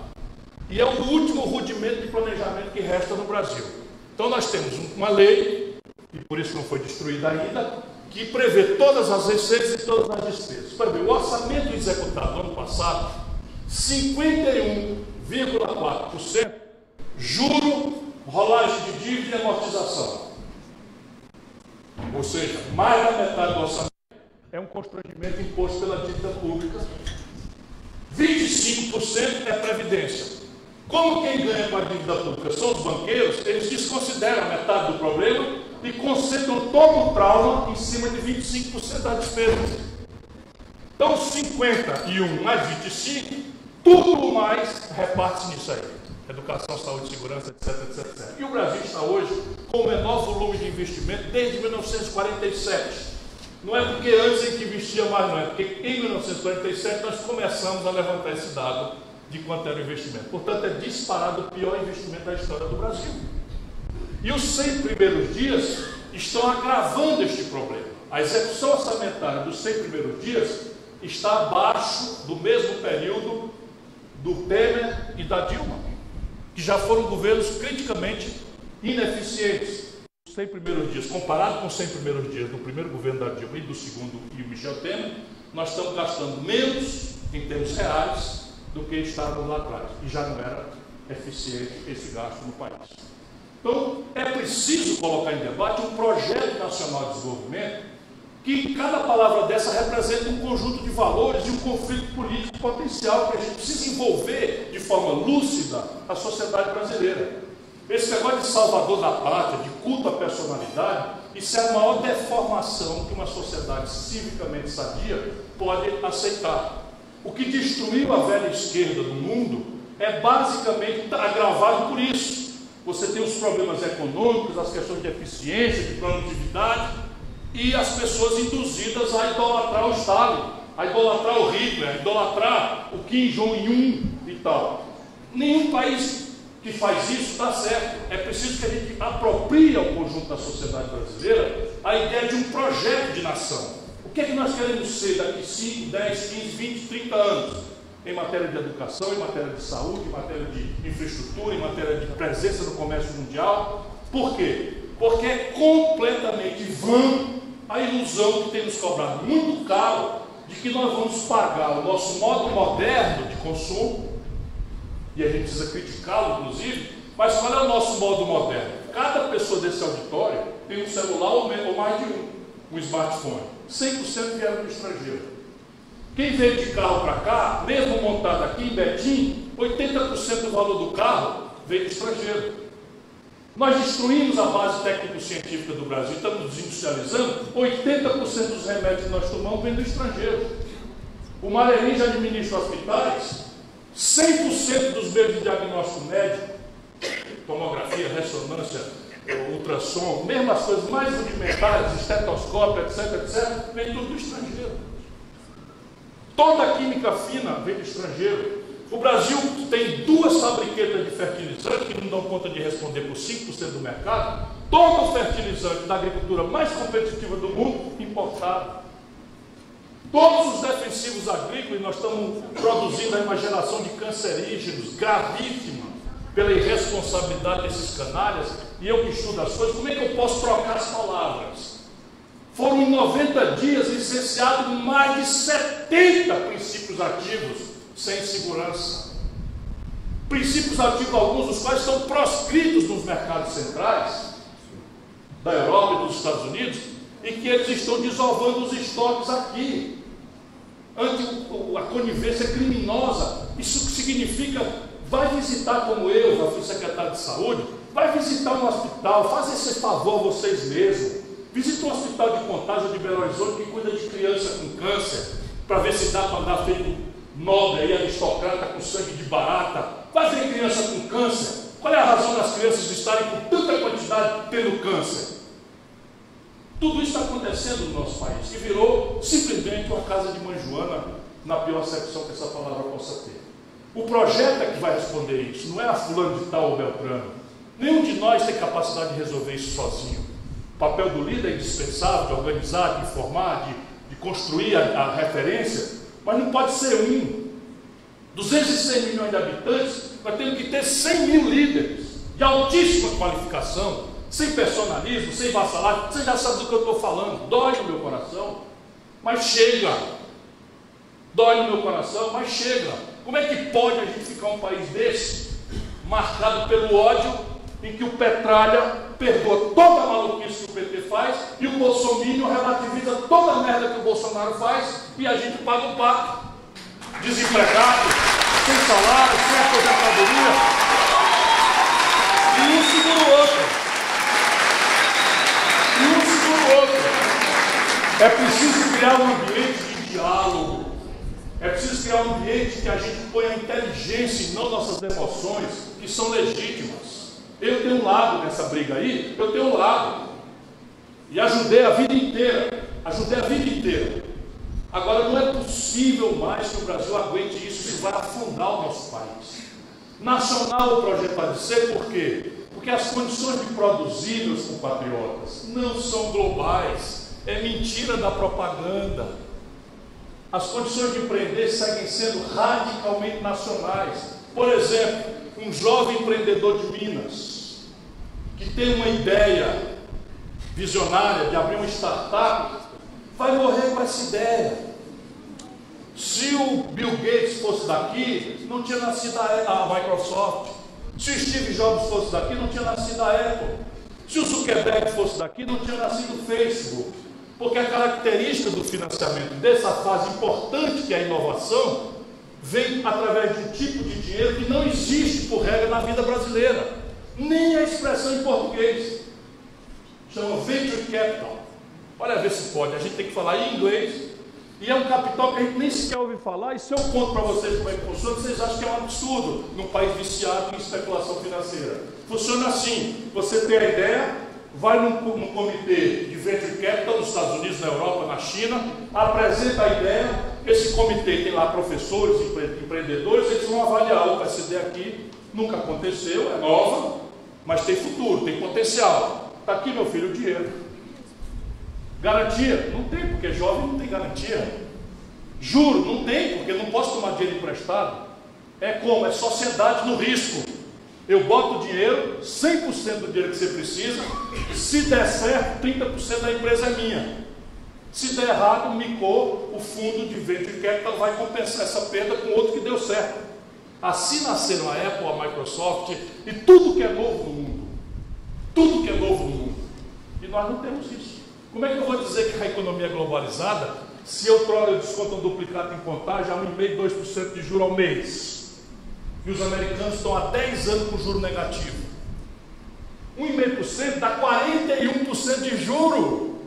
E é o último rudimento de planejamento que resta no Brasil. Então nós temos uma lei, e por isso não foi destruída ainda, que prevê todas as receitas e todas as despesas. Para ver, o orçamento executado no ano passado, 51,4% juro, rolagem de dívida e amortização. Ou seja, mais da metade do orçamento é um constrangimento imposto pela dívida pública. 25% é previdência. Como quem ganha com a dívida pública são os banqueiros, eles desconsideram metade do problema e concentram todo o trauma em cima de 25% das despesas. Então, 51 mais 25, tudo mais reparte-se nisso aí. Educação, saúde, segurança, etc, etc, etc. E o Brasil está hoje com o menor volume de investimento desde 1947. Não é porque antes a gente investia mais, não é porque em 1947 nós começamos a levantar esse dado de quanto era o investimento. Portanto, é disparado o pior investimento da história do Brasil. E os 100 primeiros dias estão agravando este problema. A execução orçamentária dos 100 primeiros dias está abaixo do mesmo período do Temer e da Dilma, que já foram governos criticamente ineficientes. Os 100 primeiros dias, comparado com os 100 primeiros dias do primeiro governo da Dilma e do segundo e o Michel Temer, nós estamos gastando menos em termos reais do que estávamos lá atrás. E já não era eficiente esse gasto no país. Então, é preciso colocar em debate um projeto nacional de desenvolvimento que cada palavra dessa representa um conjunto de valores e um conflito político potencial que a gente precisa envolver de forma lúcida a sociedade brasileira. Esse negócio de salvador da pátria, de culto à personalidade, isso é a maior deformação que uma sociedade civicamente sadia pode aceitar. O que destruiu a velha esquerda do mundo é basicamente agravado por isso você tem os problemas econômicos, as questões de eficiência, de produtividade, e as pessoas induzidas a idolatrar o Estado, a idolatrar o Hitler, a idolatrar o Kim Jong-un e tal. Nenhum país que faz isso está certo. É preciso que a gente aproprie ao conjunto da sociedade brasileira a ideia de um projeto de nação. O que é que nós queremos ser daqui 5, 10, 15, 20, 30 anos? Em matéria de educação, em matéria de saúde, em matéria de infraestrutura, em matéria de presença no comércio mundial. Por quê? Porque é completamente vã a ilusão que tem nos cobrado muito caro de que nós vamos pagar o nosso modo moderno de consumo, e a gente precisa criticá-lo, inclusive, mas qual é o nosso modo moderno? Cada pessoa desse auditório tem um celular ou mais de um, um smartphone. 100% vieram do estrangeiro. Quem veio de carro para cá, mesmo montado aqui em Betim, 80% do valor do carro veio do estrangeiro. Nós destruímos a base técnico-científica do Brasil, estamos desindustrializando. 80% dos remédios que nós tomamos vêm do estrangeiro. O Marelin já administra hospitais, 100% dos meios de diagnóstico médico, tomografia, ressonância, ultrassom, mesmo as coisas mais rudimentares, estetoscópio, etc, etc, vem tudo do estrangeiro. Toda a química fina vem do estrangeiro. O Brasil tem duas fabriquetas de fertilizante que não dão conta de responder por 5% do mercado. Todo o fertilizante da agricultura mais competitiva do mundo importado. Todos os defensivos agrícolas, nós estamos produzindo uma geração de cancerígenos gravíssima pela irresponsabilidade desses canalhas. E eu que estudo as coisas, como é que eu posso trocar as palavras? Foram em 90 dias licenciados mais de 70 princípios ativos sem segurança. Princípios ativos, alguns dos quais estão proscritos nos mercados centrais da Europa e dos Estados Unidos, e que eles estão desovando os estoques aqui. Ante a conivência criminosa, isso significa, vai visitar como eu, já fui secretário de saúde, vai visitar um hospital, faz esse favor vocês mesmos. Visita um hospital de contágio de Belo Horizonte que cuida de criança com câncer, para ver se dá para andar feito nobre aí, aristocrata com sangue de barata, vai ver criança com câncer. Qual é a razão das crianças estarem com tanta quantidade tendo câncer? Tudo isso está acontecendo no nosso país, que virou simplesmente uma casa de mãe Joana, na pior acepção que essa palavra possa ter. O projeto é que vai responder isso, não é a fulano de tal ou Beltrano. Nenhum de nós tem capacidade de resolver isso sozinho. O papel do líder é indispensável, de organizar, de informar, de, de construir a, a referência, mas não pode ser um. 206 milhões de habitantes, nós temos que ter 100 mil líderes de altíssima qualificação, sem personalismo, sem vassalagem. Você já sabe do que eu estou falando, dói no meu coração, mas chega. Dói no meu coração, mas chega. Como é que pode a gente ficar um país desse, marcado pelo ódio, em que o Petralha perdoa toda a maluquice que o PT faz e o Bolsonaro relativiza toda a merda que o Bolsonaro faz e a gente paga o pato. Desempregado, sem salário, sem aposentadoria. E um segura o outro. E um segura o outro. É preciso criar um ambiente de diálogo. É preciso criar um ambiente que a gente ponha a inteligência e não nossas emoções, que são legítimas. Eu tenho um lado nessa briga aí, eu tenho um lado. E ajudei a vida inteira. Ajudei a vida inteira. Agora não é possível mais que o Brasil aguente isso, isso vai afundar o nosso país. Nacional o projeto pode ser, por quê? Porque as condições de produzir, meus compatriotas, não são globais. É mentira da propaganda. As condições de empreender seguem sendo radicalmente nacionais. Por exemplo, um jovem empreendedor de Minas, que tem uma ideia visionária de abrir uma startup, vai morrer com essa ideia. Se o Bill Gates fosse daqui, não tinha nascido a Microsoft. Se o Steve Jobs fosse daqui, não tinha nascido a Apple. Se o Zuckerberg fosse daqui, não tinha nascido o Facebook. Porque a característica do financiamento dessa fase importante que é a inovação vem através de um tipo de dinheiro que não por regra, na vida brasileira. Nem a expressão em português. Chama Venture Capital. Olha ver se pode. A gente tem que falar em inglês. E é um capital que a gente nem sequer ouve falar. E se eu conto para vocês como é que funciona, vocês acham que é um absurdo num país viciado em especulação financeira. Funciona assim: você tem a ideia, vai num, num comitê de Venture Capital nos Estados Unidos, na Europa, na China, apresenta a ideia, esse comitê tem lá professores, empreendedores, eles vão avaliar, opa, essa ideia aqui nunca aconteceu, é nova, mas tem futuro, tem potencial. Está aqui, meu filho, o dinheiro. Garantia? Não tem, porque jovem não tem garantia. Juro? Não tem, porque não posso tomar dinheiro emprestado. É como? É sociedade no risco. Eu boto o dinheiro, 100% do dinheiro que você precisa, se der certo, 30% da empresa é minha. Se der errado, o MICO, o fundo de venture capital, vai compensar essa perda com outro que deu certo. Assim nasceram a Apple, a Microsoft e tudo que é novo no mundo. Tudo que é novo no mundo. E nós não temos isso. Como é que eu vou dizer que a economia é globalizada se eu troco eu desconto um duplicado em contagem a 1,5%, 2% de juro ao mês? E os americanos estão há 10 anos com juro negativo. 1,5% dá 41% de juro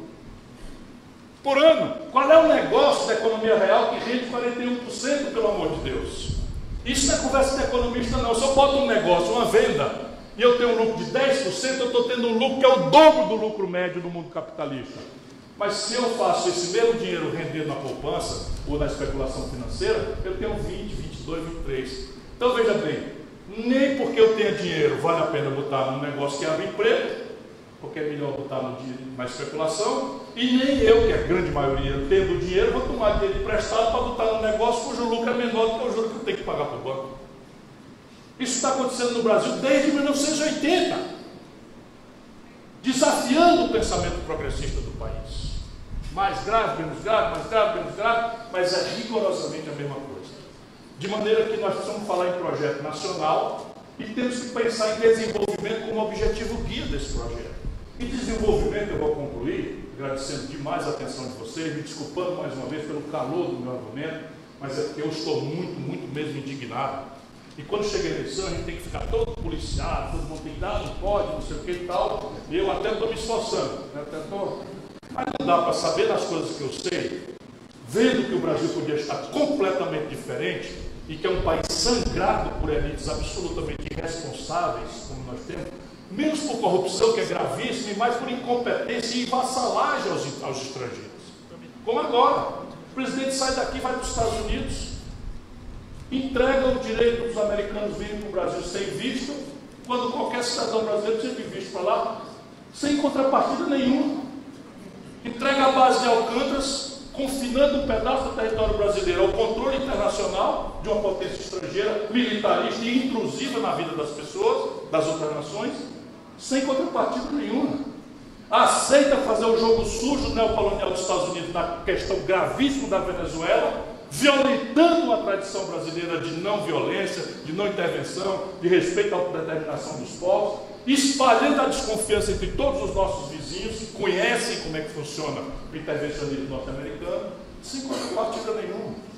por ano. Qual é o negócio da economia real que rende 41%, pelo amor de Deus? Isso não é conversa de economista, não. Se eu boto um negócio, uma venda, e eu tenho um lucro de 10%, eu estou tendo um lucro que é o dobro do lucro médio do mundo capitalista. Mas se eu faço esse mesmo dinheiro render na poupança ou na especulação financeira, eu tenho 20, 22, 23. Então veja bem, nem porque eu tenha dinheiro vale a pena botar num negócio que abre emprego, porque é melhor botar no na especulação, e nem eu, que é a grande maioria, tendo dinheiro, vou tomar dinheiro emprestado para botar num negócio cujo lucro é menor do que o juro que eu tenho que pagar para o banco. Isso está acontecendo no Brasil desde 1980, desafiando o pensamento progressista do país. Mais grave, menos grave, mais grave, menos grave, mas é rigorosamente a mesma coisa. De maneira que nós precisamos falar em projeto nacional e temos que pensar em desenvolvimento como objetivo guia desse projeto. E desenvolvimento, eu vou concluir, agradecendo demais a atenção de vocês, me desculpando mais uma vez pelo calor do meu argumento, mas é porque eu estou muito, muito mesmo indignado. E quando chega a eleição, a gente tem que ficar todo policiado, todo mundo tem que dar, não pode, não sei o que e tal. E eu até estou me esforçando, né? até estou mas não dá para saber das coisas que eu sei, vendo que o Brasil podia estar completamente diferente e que é um país sangrado por elites absolutamente irresponsáveis, como nós temos, menos por corrupção, que é gravíssima, e mais por incompetência e vassalagem aos, aos estrangeiros. Como agora. O presidente sai daqui vai para os Estados Unidos, entrega o direito dos americanos virem para o Brasil sem visto, quando qualquer cidadão brasileiro precisa de visto para lá, sem contrapartida nenhuma entrega a base de Alcântaras, confinando um pedaço do território brasileiro ao controle internacional de uma potência estrangeira, militarista e intrusiva na vida das pessoas, das outras nações, sem contrapartida nenhuma. Aceita fazer o jogo sujo neocolonial dos Estados Unidos na questão gravíssima da Venezuela, violentando a tradição brasileira de não violência, de não intervenção, de respeito à autodeterminação dos povos, espalhando a desconfiança entre todos os nossos vizinhos que conhecem como é que funciona o intervencionismo norte-americano, sem contrapartida nenhuma.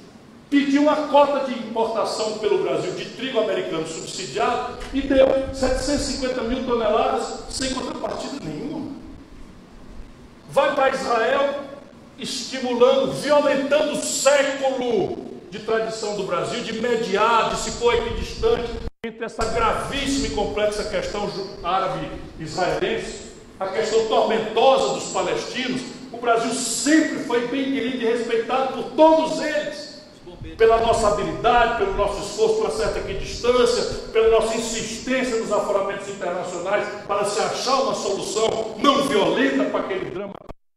Pediu uma cota de importação pelo Brasil de trigo americano subsidiado e deu 750 mil toneladas sem contrapartida nenhuma. Vai para Israel estimulando, violentando o século de tradição do Brasil, de mediar, de se pôr equidistante entre essa gravíssima e complexa questão árabe-israelense, a questão tormentosa dos palestinos, o Brasil sempre foi bem querido e respeitado por todos eles, pela nossa habilidade, pelo nosso esforço, pela certa equidistância, pela nossa insistência nos aforamentos internacionais para se achar uma solução não violenta para aquele drama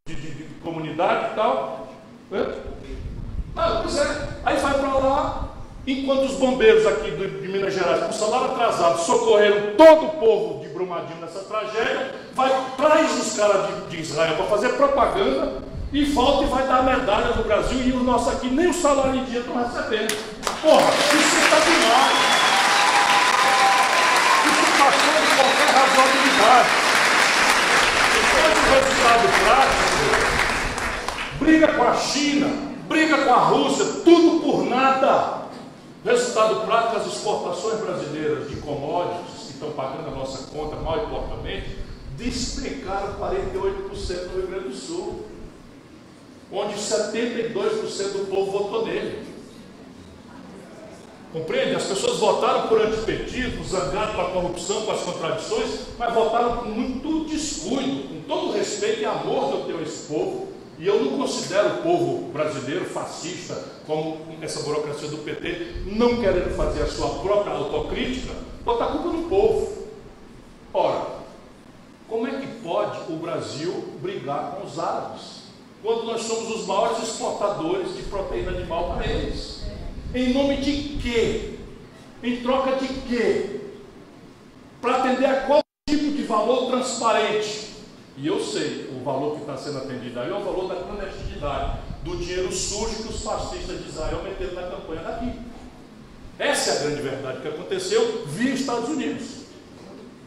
de, de, de comunidade e tal. Ah, pois é, aí vai para lá, enquanto os bombeiros aqui de Minas Gerais, com salário atrasado, socorreram todo o povo de Brumadinho nessa tragédia, vai, traz os caras de, de Israel para fazer propaganda e volta e vai dar medalha no Brasil e o nosso aqui nem o salário em dia estão recebendo. Porra, isso está demais. Isso passou de qualquer razoabilidade. Depois do resultado prático, briga com a China, briga com a Rússia, tudo por nada. Resultado prático, as exportações brasileiras de commodities, que estão pagando a nossa conta mal e porcamente, despencaram 48% no Rio Grande do Sul, onde 72% do povo votou nele. Compreende? As pessoas votaram por antipetismo, zangado com a corrupção, com as contradições, mas votaram com muito descuido, com todo respeito e amor que eu tenho a esse povo. E eu não considero o povo brasileiro fascista, como essa burocracia do PT, não querendo fazer a sua própria autocrítica, botar culpa no povo. Ora, como é que pode o Brasil brigar com os árabes? Quando nós somos os maiores exportadores de proteína animal para eles. Em nome de quê? Em troca de quê? Para atender a qual tipo de valor transparente? E eu sei, o valor que está sendo atendido aí é o valor da clandestinidade, do dinheiro sujo que os fascistas de Israel meteram na campanha daqui. Essa é a grande verdade que aconteceu via Estados Unidos.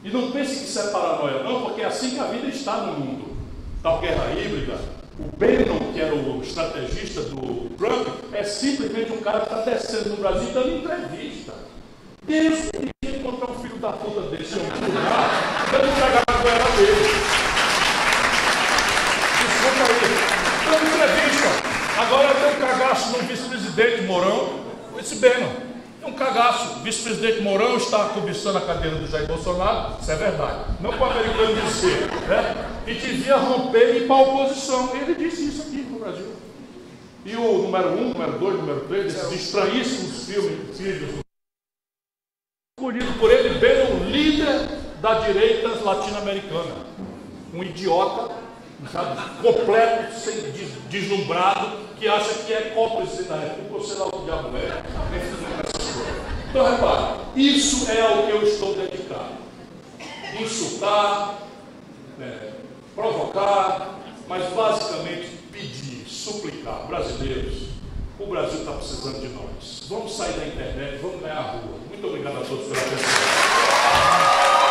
E não pense que isso é paranoia, não, porque é assim que a vida está no mundo. Tal guerra híbrida, o Bannon, que era o estrategista do Trump, é simplesmente um cara que está descendo no Brasil dando entrevista. Deus queria encontrar um filho da puta desse, um lugar, dando entregar goela dele. Desculpa aí. Então, entrevista. Agora um cagaço no vice-presidente Mourão, esse Beno. É um cagaço. O vice-presidente Mourão está cobiçando a cadeira do Jair Bolsonaro, isso é verdade. Não para o americano dizer, né? E devia romper e ir para a oposição. Ele disse isso aqui no Brasil. E o número um, número dois, número três, esses estranhíssimos filmes, filhos, escolhido por ele, bem o líder da direita latino-americana. Um idiota, sabe, completo, sem, deslumbrado, que acha que é cómplice da República, ou sei lá o que diabo é. Então, repare, isso é ao que eu estou dedicado. Insultar, é, provocar, mas basicamente pedir, suplicar. Brasileiros, o Brasil está precisando de nós. Vamos sair da internet, vamos ganhar a rua. Muito obrigado a todos pela atenção.